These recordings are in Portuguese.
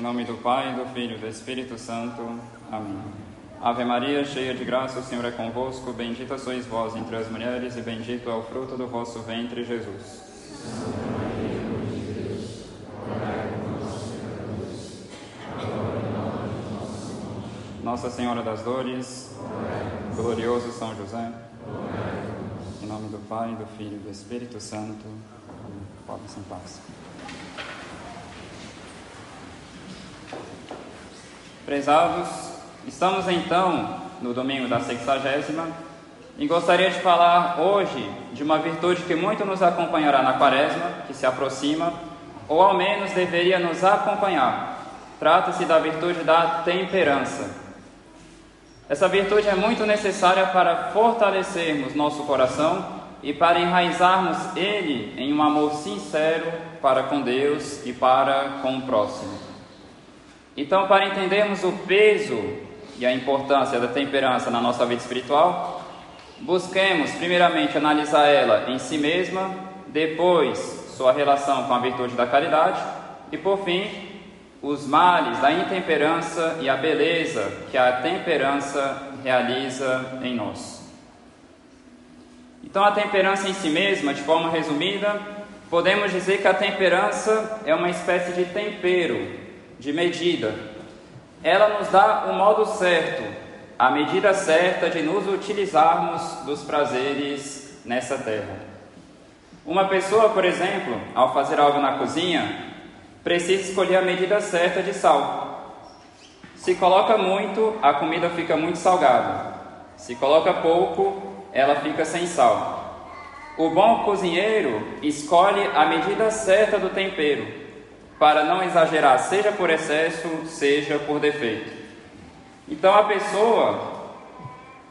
Em nome do Pai, do Filho e do Espírito Santo. Amém. Ave Maria, cheia de graça, o Senhor é convosco. Bendita sois vós entre as mulheres, e bendito é o fruto do vosso ventre, Jesus. Nossa Senhora das Dores, glorioso São José, em nome do Pai, do Filho e do Espírito Santo. Podem sentar-se. Prezados, estamos então no domingo da sexagésima e gostaria de falar hoje de uma virtude que muito nos acompanhará na quaresma, que se aproxima, ou ao menos deveria nos acompanhar. Trata-se da virtude da temperança. Essa virtude é muito necessária para fortalecermos nosso coração e para enraizarmos ele em um amor sincero para com Deus e para com o próximo. Então, para entendermos o peso e a importância da temperança na nossa vida espiritual, busquemos primeiramente analisar ela em si mesma, depois sua relação com a virtude da caridade e, por fim, os males da intemperança e a beleza que a temperança realiza em nós. Então, a temperança em si mesma, de forma resumida, podemos dizer que a temperança é uma espécie de tempero de medida. Ela nos dá o modo certo, a medida certa de nos utilizarmos dos prazeres nessa terra. Uma pessoa, por exemplo, ao fazer algo na cozinha, precisa escolher a medida certa de sal. Se coloca muito, a comida fica muito salgada. Se coloca pouco, ela fica sem sal. O bom cozinheiro escolhe a medida certa do tempero para não exagerar, seja por excesso, seja por defeito. Então a pessoa,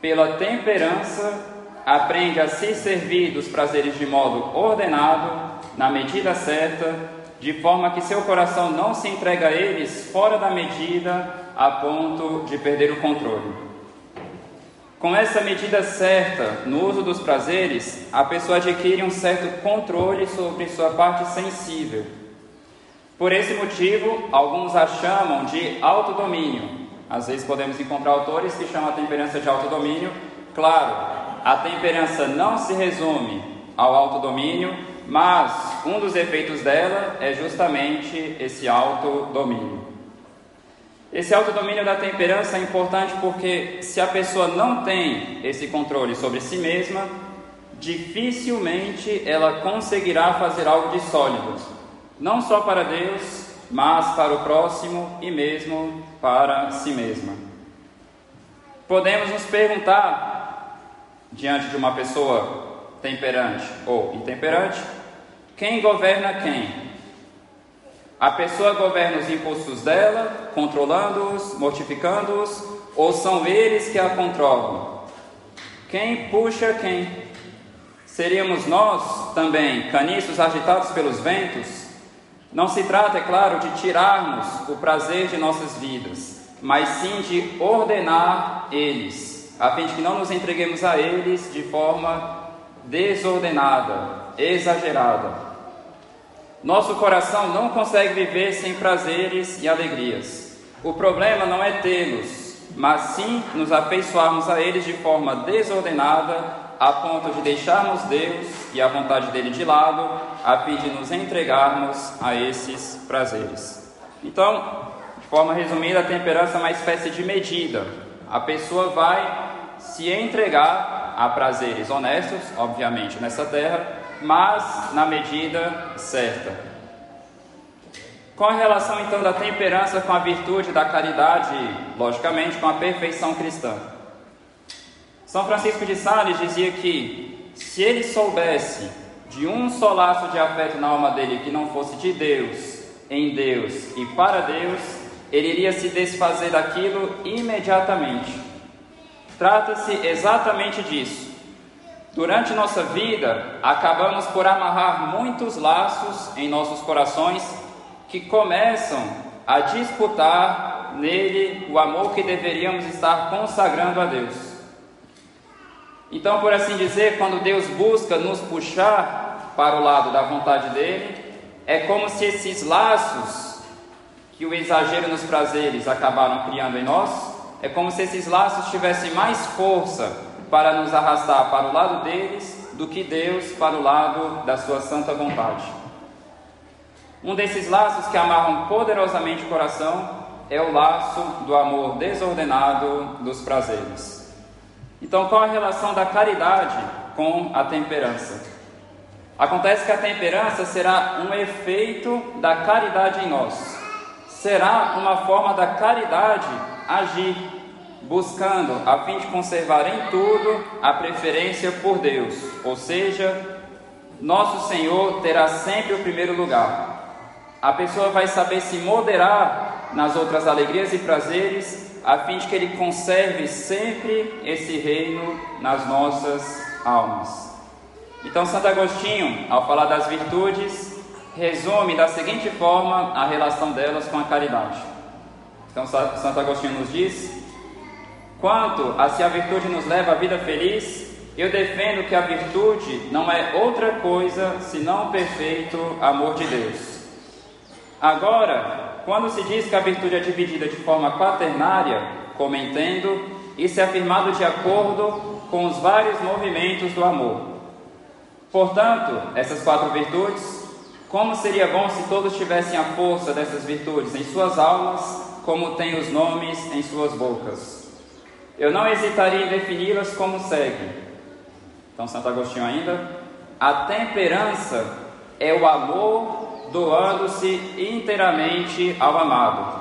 pela temperança, aprende a se servir dos prazeres de modo ordenado, na medida certa, de forma que seu coração não se entrega a eles fora da medida, a ponto de perder o controle. Com essa medida certa no uso dos prazeres, a pessoa adquire um certo controle sobre sua parte sensível por esse motivo, alguns a chamam de autodomínio. Às vezes podemos encontrar autores que chamam a temperança de autodomínio. Claro, a temperança não se resume ao autodomínio, mas um dos efeitos dela é justamente esse autodomínio. Esse autodomínio da temperança é importante porque se a pessoa não tem esse controle sobre si mesma, dificilmente ela conseguirá fazer algo de sólido não só para Deus, mas para o próximo e mesmo para si mesma. Podemos nos perguntar, diante de uma pessoa temperante ou intemperante, quem governa quem? A pessoa governa os impulsos dela, controlando-os, mortificando-os, ou são eles que a controlam? Quem puxa quem? Seríamos nós também caniços agitados pelos ventos, não se trata, é claro, de tirarmos o prazer de nossas vidas, mas sim de ordenar eles, a fim de que não nos entreguemos a eles de forma desordenada, exagerada. Nosso coração não consegue viver sem prazeres e alegrias. O problema não é tê-los, mas sim nos afeiçoarmos a eles de forma desordenada a ponto de deixarmos Deus e a vontade dele de lado, a fim de nos entregarmos a esses prazeres. Então, de forma resumida, a temperança é uma espécie de medida. A pessoa vai se entregar a prazeres honestos, obviamente, nessa terra, mas na medida certa. Qual a relação então da temperança com a virtude da caridade, logicamente, com a perfeição cristã? São Francisco de Sales dizia que se ele soubesse de um só laço de afeto na alma dele que não fosse de Deus, em Deus e para Deus, ele iria se desfazer daquilo imediatamente. Trata-se exatamente disso. Durante nossa vida, acabamos por amarrar muitos laços em nossos corações que começam a disputar nele o amor que deveríamos estar consagrando a Deus. Então, por assim dizer, quando Deus busca nos puxar para o lado da vontade dele, é como se esses laços que o exagero nos prazeres acabaram criando em nós, é como se esses laços tivessem mais força para nos arrastar para o lado deles do que Deus para o lado da sua santa vontade. Um desses laços que amarram poderosamente o coração é o laço do amor desordenado dos prazeres. Então, qual a relação da caridade com a temperança? Acontece que a temperança será um efeito da caridade em nós. Será uma forma da caridade agir, buscando, a fim de conservar em tudo, a preferência por Deus. Ou seja, nosso Senhor terá sempre o primeiro lugar. A pessoa vai saber se moderar nas outras alegrias e prazeres, a fim de que Ele conserve sempre esse reino nas nossas almas. Então, Santo Agostinho, ao falar das virtudes, resume da seguinte forma a relação delas com a caridade. Então, Santo Agostinho nos diz: quanto a se a virtude nos leva à vida feliz, eu defendo que a virtude não é outra coisa senão o perfeito amor de Deus. Agora, quando se diz que a virtude é dividida de forma quaternária, como entendo, isso é afirmado de acordo com os vários movimentos do amor. Portanto, essas quatro virtudes, como seria bom se todos tivessem a força dessas virtudes em suas almas como tem os nomes em suas bocas. Eu não hesitaria em defini-las como segue. Então, Santo Agostinho ainda, a temperança é o amor doando-se inteiramente ao amado.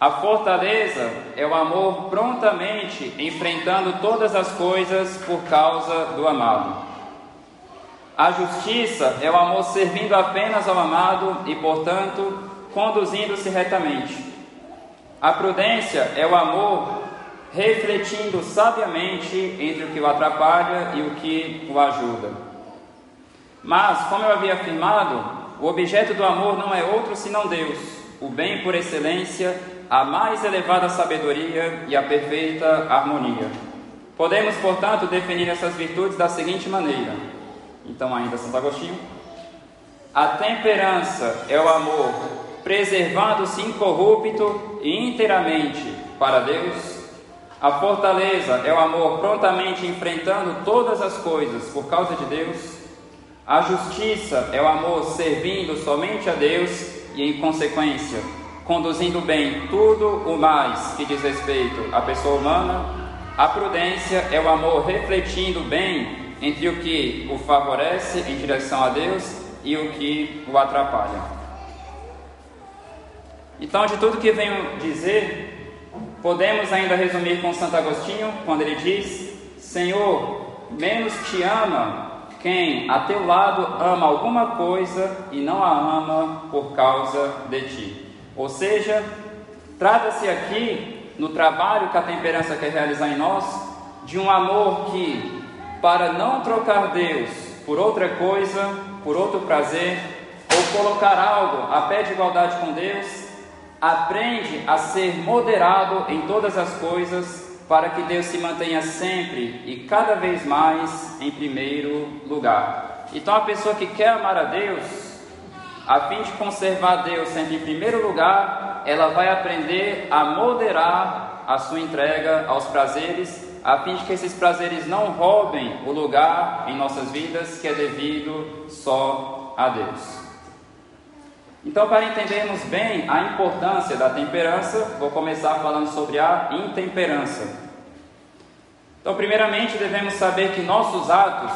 A fortaleza é o amor prontamente enfrentando todas as coisas por causa do amado. A justiça é o amor servindo apenas ao amado e, portanto, conduzindo-se retamente. A prudência é o amor refletindo sabiamente entre o que o atrapalha e o que o ajuda. Mas, como eu havia afirmado, o objeto do amor não é outro senão Deus, o bem por excelência, a mais elevada sabedoria e a perfeita harmonia. Podemos, portanto, definir essas virtudes da seguinte maneira. Então, ainda Santo Agostinho. A temperança é o amor preservando-se incorrupto e inteiramente para Deus. A fortaleza é o amor prontamente enfrentando todas as coisas por causa de Deus. A justiça é o amor servindo somente a Deus e, em consequência, conduzindo bem tudo o mais que diz respeito à pessoa humana. A prudência é o amor refletindo bem entre o que o favorece em direção a Deus e o que o atrapalha. Então, de tudo que venho dizer, podemos ainda resumir com Santo Agostinho, quando ele diz: Senhor, menos te ama quem a teu lado ama alguma coisa e não a ama por causa de ti. Ou seja, trata-se aqui, no trabalho que a temperança quer realizar em nós, de um amor que, para não trocar Deus por outra coisa, por outro prazer, ou colocar algo a pé de igualdade com Deus, aprende a ser moderado em todas as coisas, para que Deus se mantenha sempre e cada vez mais em primeiro lugar. Então, a pessoa que quer amar a Deus, a fim de conservar Deus sempre em primeiro lugar, ela vai aprender a moderar a sua entrega aos prazeres, a fim de que esses prazeres não roubem o lugar em nossas vidas que é devido só a Deus. Então, para entendermos bem a importância da temperança, vou começar falando sobre a intemperança. Então, primeiramente, devemos saber que nossos atos,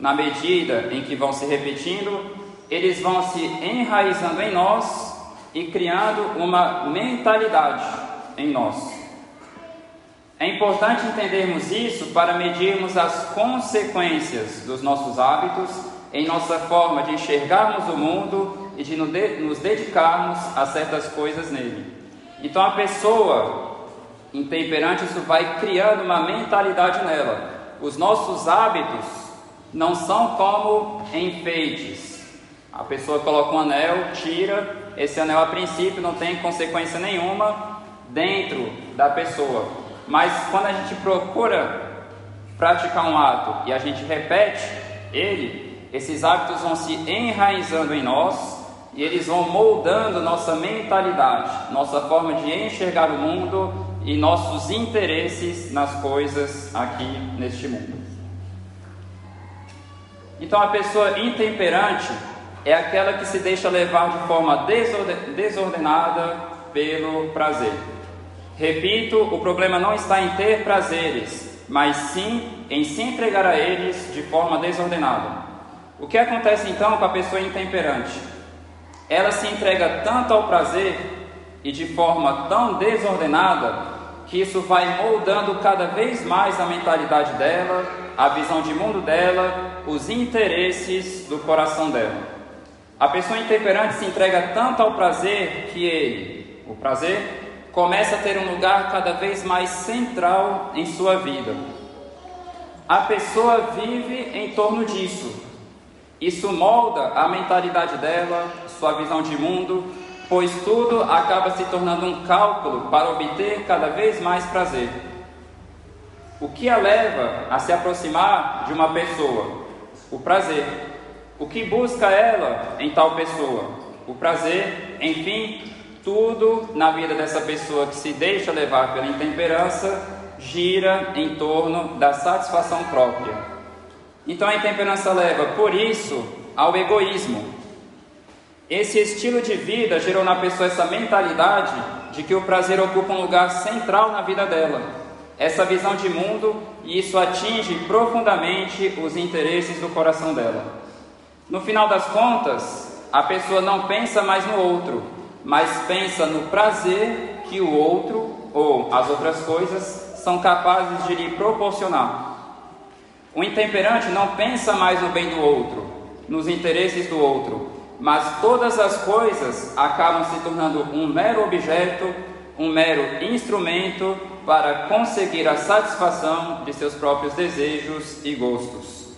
na medida em que vão se repetindo, eles vão se enraizando em nós e criando uma mentalidade em nós. É importante entendermos isso para medirmos as consequências dos nossos hábitos em nossa forma de enxergarmos o mundo e de nos dedicarmos a certas coisas nele. Então a pessoa intemperante, isso vai criando uma mentalidade nela. Os nossos hábitos não são como enfeites. A pessoa coloca um anel, tira, esse anel a princípio não tem consequência nenhuma dentro da pessoa. Mas quando a gente procura praticar um ato e a gente repete ele, esses hábitos vão se enraizando em nós e eles vão moldando nossa mentalidade, nossa forma de enxergar o mundo e nossos interesses nas coisas aqui neste mundo. Então, a pessoa intemperante é aquela que se deixa levar de forma desordenada pelo prazer. Repito, o problema não está em ter prazeres, mas sim em se entregar a eles de forma desordenada. O que acontece então com a pessoa intemperante? Ela se entrega tanto ao prazer e de forma tão desordenada que isso vai moldando cada vez mais a mentalidade dela, a visão de mundo dela, os interesses do coração dela. A pessoa intemperante se entrega tanto ao prazer que ele, o prazer, começa a ter um lugar cada vez mais central em sua vida. A pessoa vive em torno disso. Isso molda a mentalidade dela, sua visão de mundo, pois tudo acaba se tornando um cálculo para obter cada vez mais prazer. O que a leva a se aproximar de uma pessoa? O prazer. O que busca ela em tal pessoa? O prazer, enfim, tudo na vida dessa pessoa que se deixa levar pela intemperança gira em torno da satisfação própria. Então a intemperança leva, por isso, ao egoísmo. Esse estilo de vida gerou na pessoa essa mentalidade de que o prazer ocupa um lugar central na vida dela. Essa visão de mundo, e isso atinge profundamente os interesses do coração dela. No final das contas, a pessoa não pensa mais no outro, mas pensa no prazer que o outro ou as outras coisas são capazes de lhe proporcionar. O intemperante não pensa mais no bem do outro, nos interesses do outro, mas todas as coisas acabam se tornando um mero objeto, um mero instrumento para conseguir a satisfação de seus próprios desejos e gostos.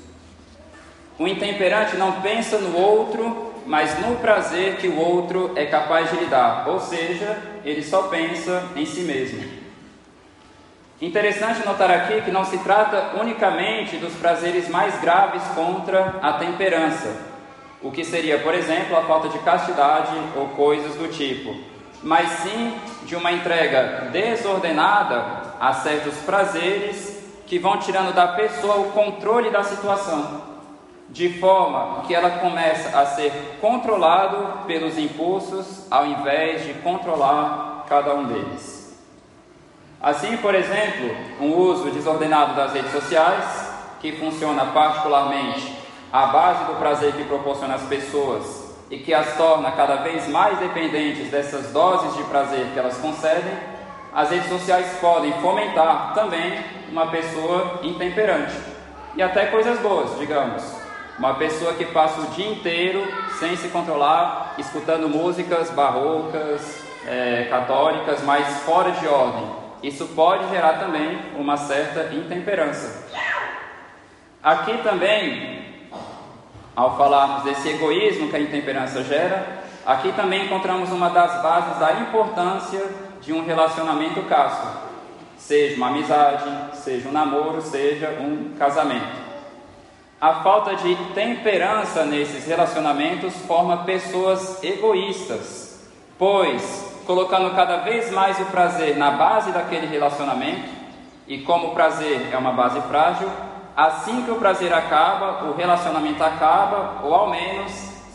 O intemperante não pensa no outro, mas no prazer que o outro é capaz de lhe dar, ou seja, ele só pensa em si mesmo. Interessante notar aqui que não se trata unicamente dos prazeres mais graves contra a temperança, o que seria, por exemplo, a falta de castidade ou coisas do tipo, mas sim de uma entrega desordenada a certos prazeres que vão tirando da pessoa o controle da situação de forma que ela começa a ser controlado pelos impulsos ao invés de controlar cada um deles. Assim, por exemplo, um uso desordenado das redes sociais, que funciona particularmente à base do prazer que proporciona às pessoas e que as torna cada vez mais dependentes dessas doses de prazer que elas concedem, as redes sociais podem fomentar também uma pessoa intemperante e até coisas boas, digamos, uma pessoa que passa o dia inteiro sem se controlar, escutando músicas barrocas, é, católicas, mas fora de ordem. Isso pode gerar também uma certa intemperança. Aqui também, ao falarmos desse egoísmo que a intemperança gera, aqui também encontramos uma das bases da importância de um relacionamento casto, seja uma amizade, seja um namoro, seja um casamento. A falta de temperança nesses relacionamentos forma pessoas egoístas, pois, colocando cada vez mais o prazer na base daquele relacionamento, e como o prazer é uma base frágil, assim que o prazer acaba, o relacionamento acaba, ou ao menos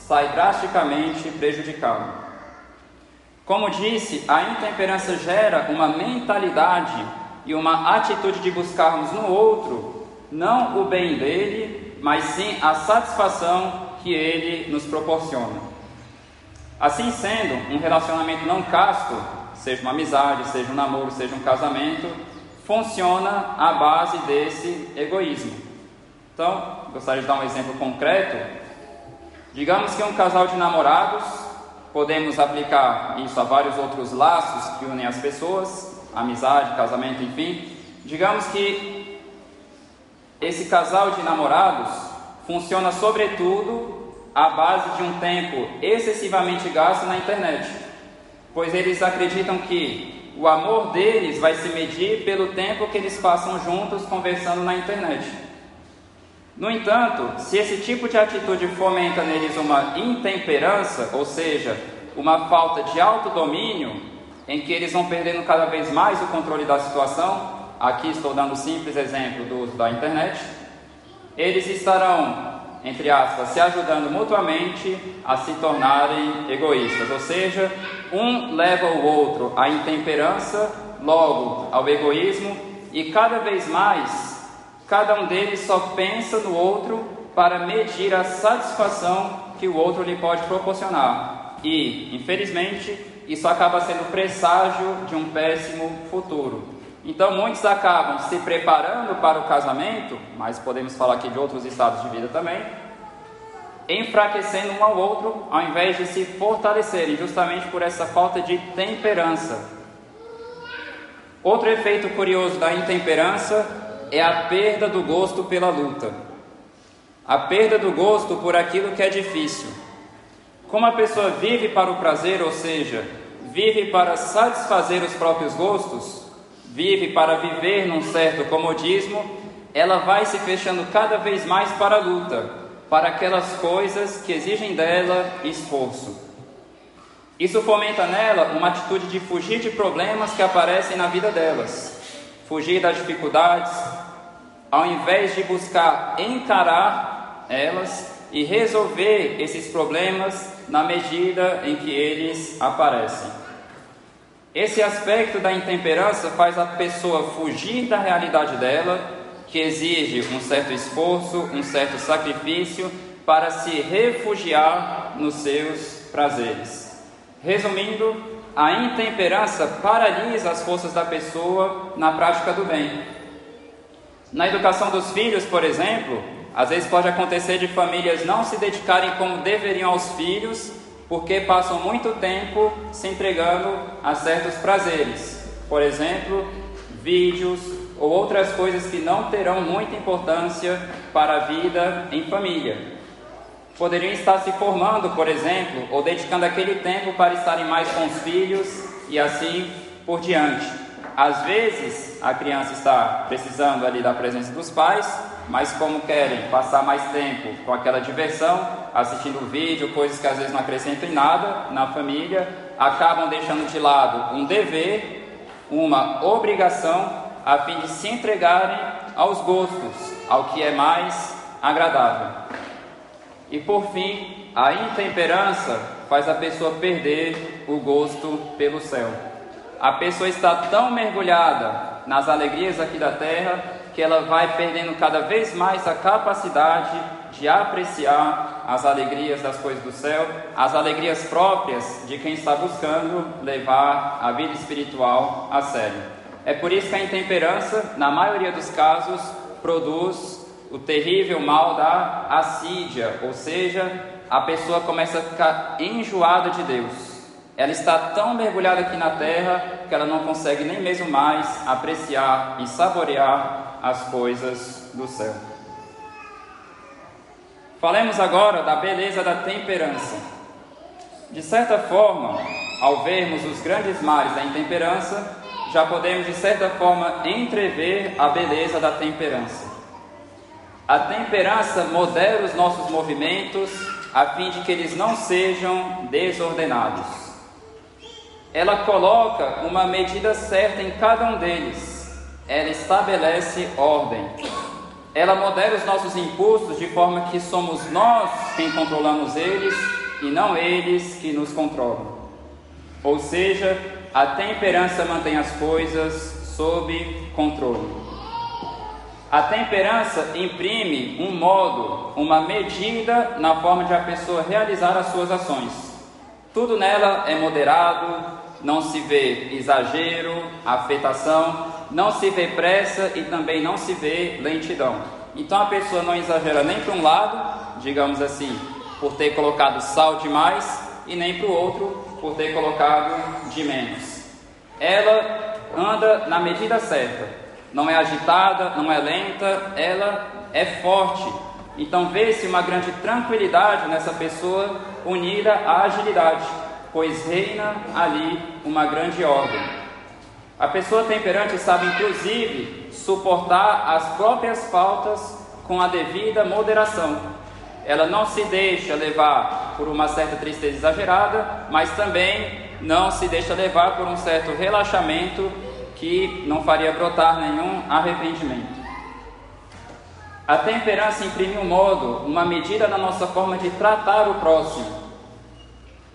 sai drasticamente prejudicado. Como disse, a intemperança gera uma mentalidade e uma atitude de buscarmos no outro não o bem dele, mas sim a satisfação que ele nos proporciona. Assim sendo, um relacionamento não casto, seja uma amizade, seja um namoro, seja um casamento, funciona à base desse egoísmo. Então, gostaria de dar um exemplo concreto. Digamos que um casal de namorados, podemos aplicar isso a vários outros laços que unem as pessoas, amizade, casamento, enfim. Digamos que esse casal de namorados funciona sobretudo à base de um tempo excessivamente gasto na internet, pois eles acreditam que o amor deles vai se medir pelo tempo que eles passam juntos conversando na internet. No entanto, se esse tipo de atitude fomenta neles uma intemperança, ou seja, uma falta de autodomínio, em que eles vão perdendo cada vez mais o controle da situação, aqui estou dando um simples exemplo do uso da internet, eles estarão, entre aspas, se ajudando mutuamente a se tornarem egoístas, ou seja, um leva o outro à intemperança, logo ao egoísmo, e cada vez mais Cada um deles só pensa no outro para medir a satisfação que o outro lhe pode proporcionar. E, infelizmente, isso acaba sendo presságio de um péssimo futuro. Então, muitos acabam se preparando para o casamento, mas podemos falar aqui de outros estados de vida também, enfraquecendo um ao outro, ao invés de se fortalecerem, justamente por essa falta de temperança. Outro efeito curioso da intemperança é a perda do gosto pela luta, a perda do gosto por aquilo que é difícil. Como a pessoa vive para o prazer, ou seja, vive para satisfazer os próprios gostos, vive para viver num certo comodismo, ela vai se fechando cada vez mais para a luta, para aquelas coisas que exigem dela esforço. Isso fomenta nela uma atitude de fugir de problemas que aparecem na vida delas fugir das dificuldades, ao invés de buscar encarar elas e resolver esses problemas na medida em que eles aparecem. Esse aspecto da intemperança faz a pessoa fugir da realidade dela, que exige um certo esforço, um certo sacrifício, para se refugiar nos seus prazeres. Resumindo, a intemperança paralisa as forças da pessoa na prática do bem. Na educação dos filhos, por exemplo, às vezes pode acontecer de famílias não se dedicarem como deveriam aos filhos, porque passam muito tempo se entregando a certos prazeres. Por exemplo, vídeos ou outras coisas que não terão muita importância para a vida em família poderiam estar se formando, por exemplo, ou dedicando aquele tempo para estarem mais com os filhos e assim por diante. Às vezes a criança está precisando ali da presença dos pais, mas como querem passar mais tempo com aquela diversão, assistindo vídeo, coisas que às vezes não acrescentam em nada na família, acabam deixando de lado um dever, uma obrigação, a fim de se entregarem aos gostos, ao que é mais agradável. E por fim, a intemperança faz a pessoa perder o gosto pelo céu. A pessoa está tão mergulhada nas alegrias aqui da terra que ela vai perdendo cada vez mais a capacidade de apreciar as alegrias das coisas do céu, as alegrias próprias de quem está buscando levar a vida espiritual a sério. É por isso que a intemperança, na maioria dos casos, produz o terrível mal da assídia, ou seja, a pessoa começa a ficar enjoada de Deus. Ela está tão mergulhada aqui na terra que ela não consegue nem mesmo mais apreciar e saborear as coisas do céu. Falemos agora da beleza da temperança. De certa forma, ao vermos os grandes mares da intemperança, já podemos de certa forma entrever a beleza da temperança. A temperança modera os nossos movimentos a fim de que eles não sejam desordenados. Ela coloca uma medida certa em cada um deles. Ela estabelece ordem. Ela modera os nossos impulsos de forma que somos nós quem controlamos eles e não eles que nos controlam. Ou seja, a temperança mantém as coisas sob controle. A temperança imprime um modo, uma medida na forma de a pessoa realizar as suas ações. Tudo nela é moderado, não se vê exagero, afetação, não se vê pressa e também não se vê lentidão. Então a pessoa não exagera nem para um lado, digamos assim, por ter colocado sal demais, e nem para o outro, por ter colocado de menos. Ela anda na medida certa não é agitada, não é lenta, ela é forte. Então vê-se uma grande tranquilidade nessa pessoa unida à agilidade, pois reina ali uma grande ordem. A pessoa temperante sabe inclusive suportar as próprias faltas com a devida moderação. Ela não se deixa levar por uma certa tristeza exagerada, mas também não se deixa levar por um certo relaxamento que não faria brotar nenhum arrependimento. A temperança imprime um modo, uma medida na nossa forma de tratar o próximo.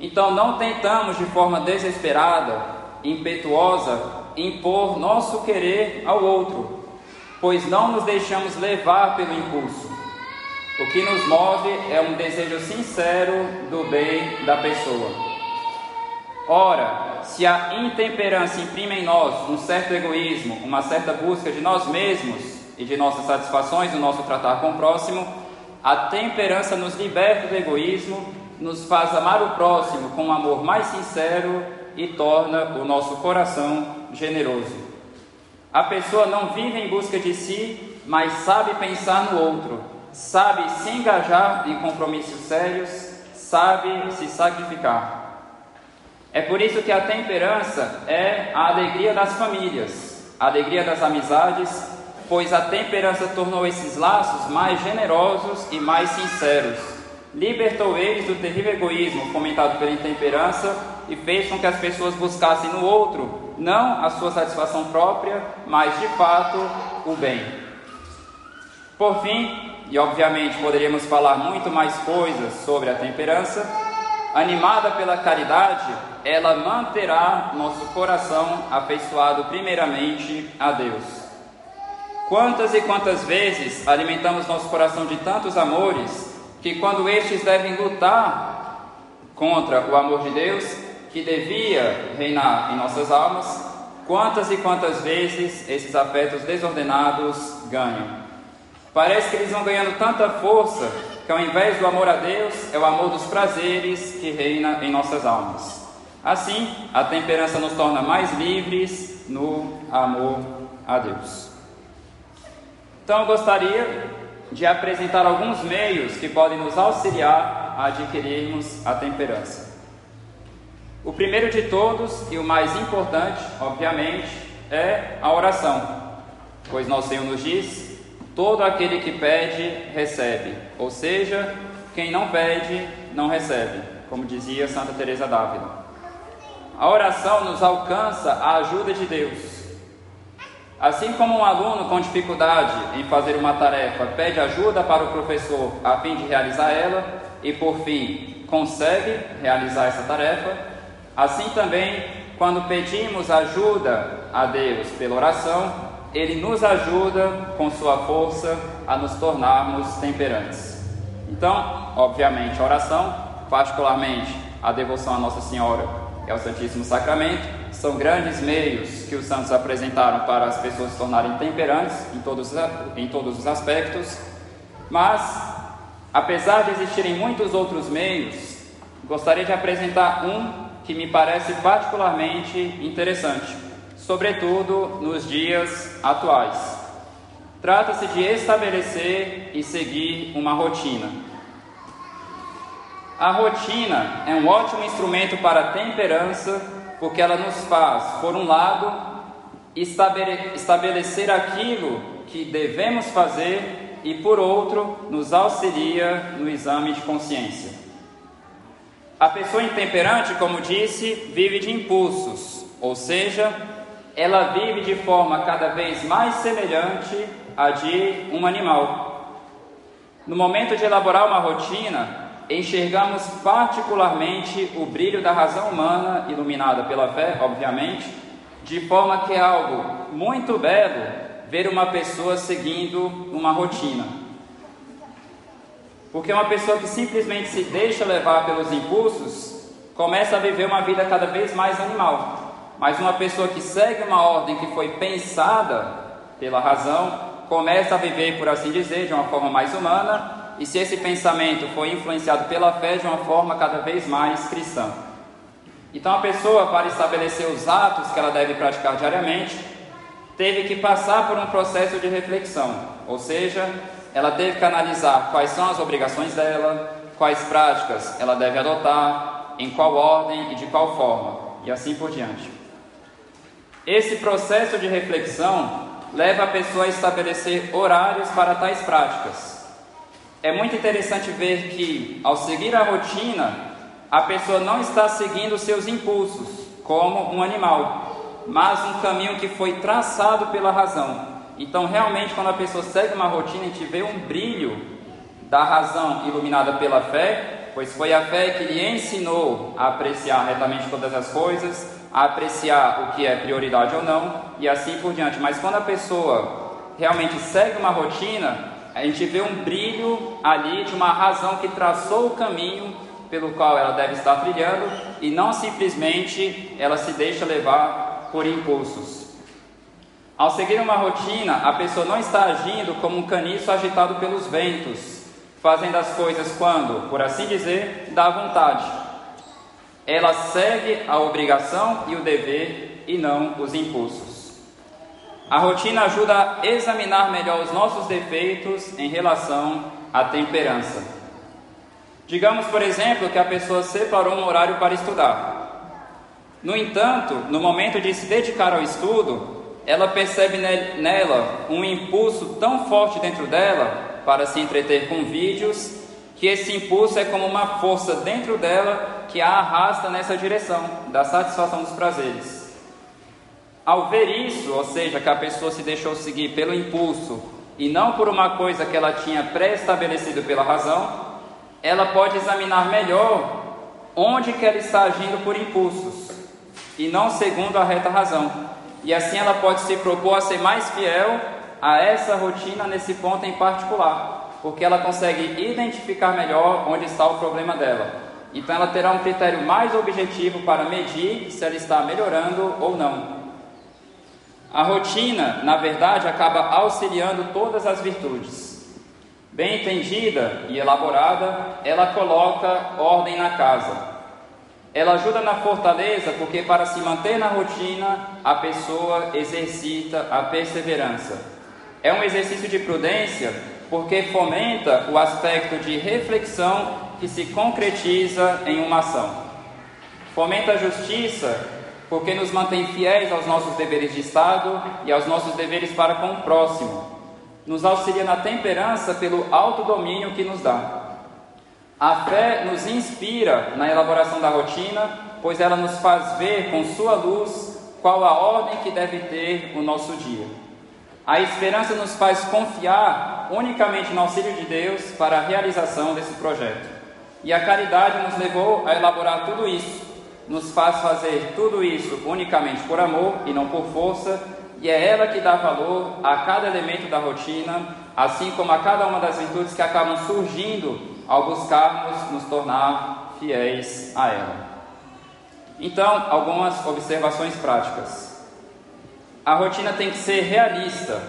Então não tentamos de forma desesperada, impetuosa, impor nosso querer ao outro, pois não nos deixamos levar pelo impulso. O que nos move é um desejo sincero do bem da pessoa. Ora, se a intemperança imprime em nós um certo egoísmo, uma certa busca de nós mesmos e de nossas satisfações no nosso tratar com o próximo, a temperança nos liberta do egoísmo, nos faz amar o próximo com um amor mais sincero e torna o nosso coração generoso. A pessoa não vive em busca de si, mas sabe pensar no outro, sabe se engajar em compromissos sérios, sabe se sacrificar. É por isso que a temperança é a alegria das famílias, a alegria das amizades, pois a temperança tornou esses laços mais generosos e mais sinceros. Libertou eles do terrível egoísmo fomentado pela intemperança e fez com que as pessoas buscassem no outro não a sua satisfação própria, mas de fato o bem. Por fim, e obviamente poderíamos falar muito mais coisas sobre a temperança, animada pela caridade, ela manterá nosso coração afeiçoado primeiramente a Deus. Quantas e quantas vezes alimentamos nosso coração de tantos amores que, quando estes devem lutar contra o amor de Deus, que devia reinar em nossas almas, quantas e quantas vezes esses afetos desordenados ganham. Parece que eles vão ganhando tanta força que, ao invés do amor a Deus, é o amor dos prazeres que reina em nossas almas. Assim, a temperança nos torna mais livres no amor a Deus. Então, eu gostaria de apresentar alguns meios que podem nos auxiliar a adquirirmos a temperança. O primeiro de todos e o mais importante, obviamente, é a oração, pois nosso Senhor nos diz: todo aquele que pede, recebe, ou seja, quem não pede, não recebe, como dizia Santa Teresa d'Ávila. A oração nos alcança a ajuda de Deus. Assim como um aluno com dificuldade em fazer uma tarefa pede ajuda para o professor a fim de realizar ela e por fim consegue realizar essa tarefa, Assim também, quando pedimos ajuda a Deus pela oração, Ele nos ajuda com Sua força a nos tornarmos temperantes. Então, obviamente, a oração, particularmente a devoção a Nossa Senhora e ao Santíssimo Sacramento, são grandes meios que os santos apresentaram para as pessoas se tornarem temperantes em todos, em todos os aspectos, mas, apesar de existirem muitos outros meios, gostaria de apresentar um que me parece particularmente interessante, sobretudo nos dias atuais. Trata-se de estabelecer e seguir uma rotina. A rotina é um ótimo instrumento para a temperança, porque ela nos faz, por um lado, estabelecer aquilo que devemos fazer e, por outro, nos auxilia no exame de consciência. A pessoa intemperante, como disse, vive de impulsos, ou seja, ela vive de forma cada vez mais semelhante à de um animal. No momento de elaborar uma rotina, enxergamos particularmente o brilho da razão humana, iluminada pela fé, obviamente, de forma que é algo muito belo ver uma pessoa seguindo uma rotina. Porque uma pessoa que simplesmente se deixa levar pelos impulsos começa a viver uma vida cada vez mais animal. Mas uma pessoa que segue uma ordem que foi pensada pela razão começa a viver, por assim dizer, de uma forma mais humana. E se esse pensamento foi influenciado pela fé, de uma forma cada vez mais cristã. Então a pessoa, para estabelecer os atos que ela deve praticar diariamente, teve que passar por um processo de reflexão, ou seja, ela teve que analisar quais são as obrigações dela, quais práticas ela deve adotar, em qual ordem e de qual forma, e assim por diante. Esse processo de reflexão leva a pessoa a estabelecer horários para tais práticas. É muito interessante ver que, ao seguir a rotina, a pessoa não está seguindo seus impulsos, como um animal, mas um caminho que foi traçado pela razão. Então, realmente, quando a pessoa segue uma rotina, a gente vê um brilho da razão iluminada pela fé, pois foi a fé que lhe ensinou a apreciar retamente todas as coisas, a apreciar o que é prioridade ou não e assim por diante. Mas quando a pessoa realmente segue uma rotina, a gente vê um brilho ali de uma razão que traçou o caminho pelo qual ela deve estar trilhando e não simplesmente ela se deixa levar por impulsos. Ao seguir uma rotina, a pessoa não está agindo como um caniço agitado pelos ventos, fazendo as coisas quando, por assim dizer, dá vontade ela segue a obrigação e o dever e não os impulsos. A rotina ajuda a examinar melhor os nossos defeitos em relação à temperança. Digamos, por exemplo, que a pessoa separou um horário para estudar. No entanto, no momento de se dedicar ao estudo, ela percebe nela um impulso tão forte dentro dela para se entreter com vídeos, que esse impulso é como uma força dentro dela que a arrasta nessa direção da satisfação dos prazeres. Ao ver isso, ou seja, que a pessoa se deixou seguir pelo impulso e não por uma coisa que ela tinha pré-estabelecido pela razão, ela pode examinar melhor onde que ela está agindo por impulsos e não segundo a reta razão. E assim ela pode se propor a ser mais fiel a essa rotina nesse ponto em particular, porque ela consegue identificar melhor onde está o problema dela então ela terá um critério mais objetivo para medir se ela está melhorando ou não. A rotina, na verdade, acaba auxiliando todas as virtudes. Bem entendida e elaborada, ela coloca ordem na casa. Ela ajuda na fortaleza porque, para se manter na rotina, a pessoa exercita a perseverança. É um exercício de prudência porque fomenta o aspecto de reflexão que se concretiza em uma ação. Fomenta a justiça porque nos mantém fiéis aos nossos deveres de Estado e aos nossos deveres para com o próximo. Nos auxilia na temperança pelo autodomínio que nos dá. A fé nos inspira na elaboração da rotina, pois ela nos faz ver com sua luz qual a ordem que deve ter o nosso dia. A esperança nos faz confiar unicamente no auxílio de Deus para a realização desse projeto. E a caridade nos levou a elaborar tudo isso, nos faz fazer tudo isso unicamente por amor e não por força, e é ela que dá valor a cada elemento da rotina, assim como a cada uma das virtudes que acabam surgindo ao buscarmos nos tornar fiéis a ela. Então, algumas observações práticas. A rotina tem que ser realista,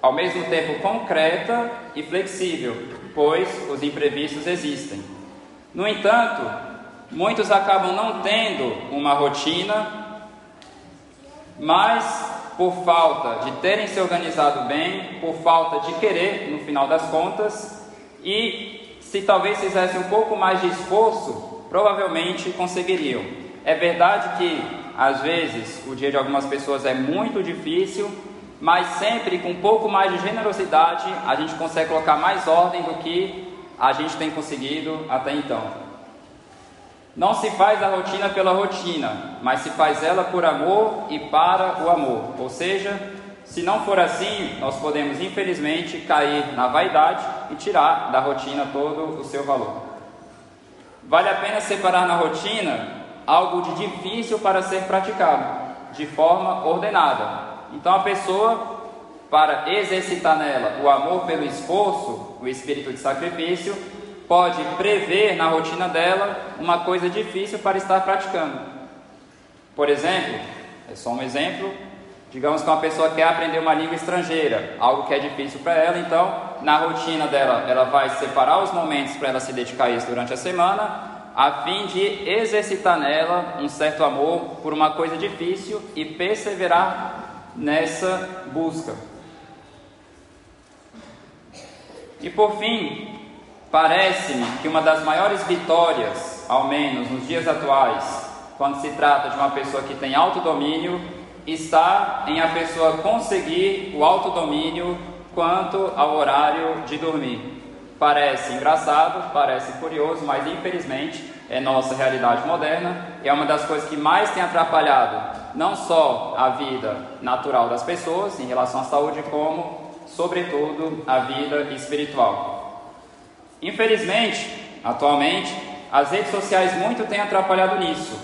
ao mesmo tempo concreta e flexível, pois os imprevistos existem. No entanto, muitos acabam não tendo uma rotina, mas por falta de terem se organizado bem, por falta de querer, no final das contas, e se talvez fizessem um pouco mais de esforço, provavelmente conseguiriam. É verdade que às vezes o dia de algumas pessoas é muito difícil, mas sempre com um pouco mais de generosidade a gente consegue colocar mais ordem do que a gente tem conseguido até então. Não se faz a rotina pela rotina, mas se faz ela por amor e para o amor. Ou seja, se não for assim, nós podemos infelizmente cair na vaidade e tirar da rotina todo o seu valor. Vale a pena separar na rotina algo de difícil para ser praticado, de forma ordenada. Então a pessoa para exercitar nela o amor pelo esforço, o espírito de sacrifício, pode prever na rotina dela uma coisa difícil para estar praticando. Por exemplo, é só um exemplo, digamos que uma pessoa quer aprender uma língua estrangeira, algo que é difícil para ela, então na rotina dela ela vai separar os momentos para ela se dedicar a isso durante a semana, a fim de exercitar nela um certo amor por uma coisa difícil e perseverar nessa busca. E por fim, parece-me que uma das maiores vitórias, ao menos nos dias atuais, quando se trata de uma pessoa que tem autodomínio está em a pessoa conseguir o autodomínio quanto ao horário de dormir. Parece engraçado, parece curioso, mas infelizmente é nossa realidade moderna é uma das coisas que mais tem atrapalhado não só a vida natural das pessoas em relação à saúde, como, sobretudo, a vida espiritual. Infelizmente, atualmente, as redes sociais muito têm atrapalhado nisso,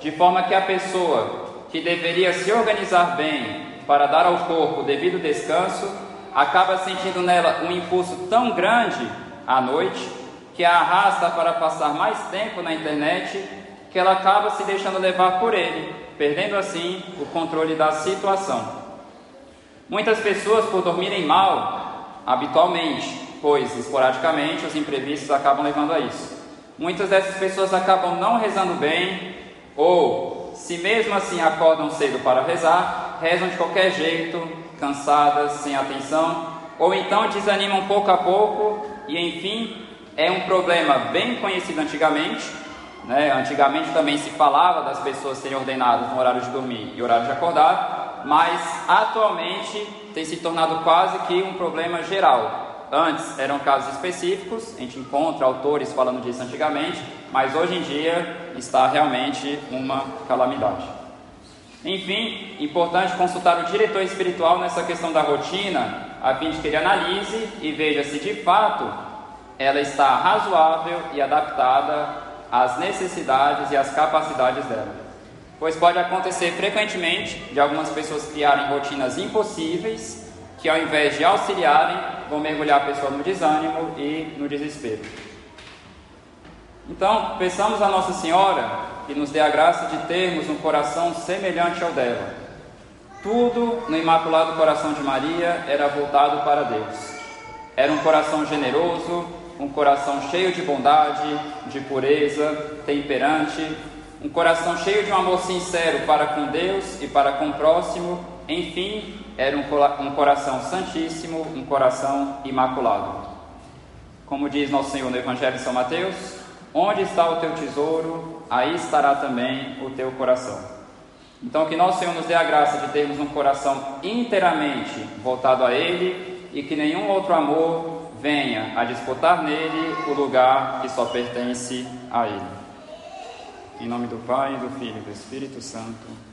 de forma que a pessoa que deveria se organizar bem para dar ao corpo o devido descanso, acaba sentindo nela um impulso tão grande à noite que a arrasta para passar mais tempo na internet que ela acaba se deixando levar por ele, perdendo assim o controle da situação. Muitas pessoas, por dormirem mal, habitualmente, pois esporadicamente os imprevistos acabam levando a isso. Muitas dessas pessoas acabam não rezando bem, ou se mesmo assim acordam cedo para rezar, rezam de qualquer jeito, cansadas, sem atenção, ou então desanimam pouco a pouco e enfim é um problema bem conhecido antigamente. Né? Antigamente também se falava das pessoas serem ordenadas no horário de dormir e horário de acordar, mas atualmente tem se tornado quase que um problema geral. Antes eram casos específicos, a gente encontra autores falando disso antigamente, mas hoje em dia está realmente uma calamidade. Enfim, importante consultar o diretor espiritual nessa questão da rotina, a fim de que ele analise e veja se de fato ela está razoável e adaptada às necessidades e às capacidades dela. Pois pode acontecer frequentemente de algumas pessoas criarem rotinas impossíveis que, ao invés de auxiliarem, vão mergulhar a pessoa no desânimo e no desespero. Então, peçamos a Nossa Senhora que nos dê a graça de termos um coração semelhante ao dela. Tudo no Imaculado Coração de Maria era voltado para Deus. Era um coração generoso, um coração cheio de bondade, de pureza, temperante, um coração cheio de um amor sincero para com Deus e para com o próximo, enfim, era um, coração santíssimo, um coração imaculado. Como diz nosso Senhor no Evangelho de São Mateus, onde está o teu tesouro, aí estará também o teu coração. Então, que nosso Senhor nos dê a graça de termos um coração inteiramente voltado a Ele e que nenhum outro amor venha a disputar nele o lugar que só pertence a ele. Em nome do Pai, do Filho e do Espírito Santo.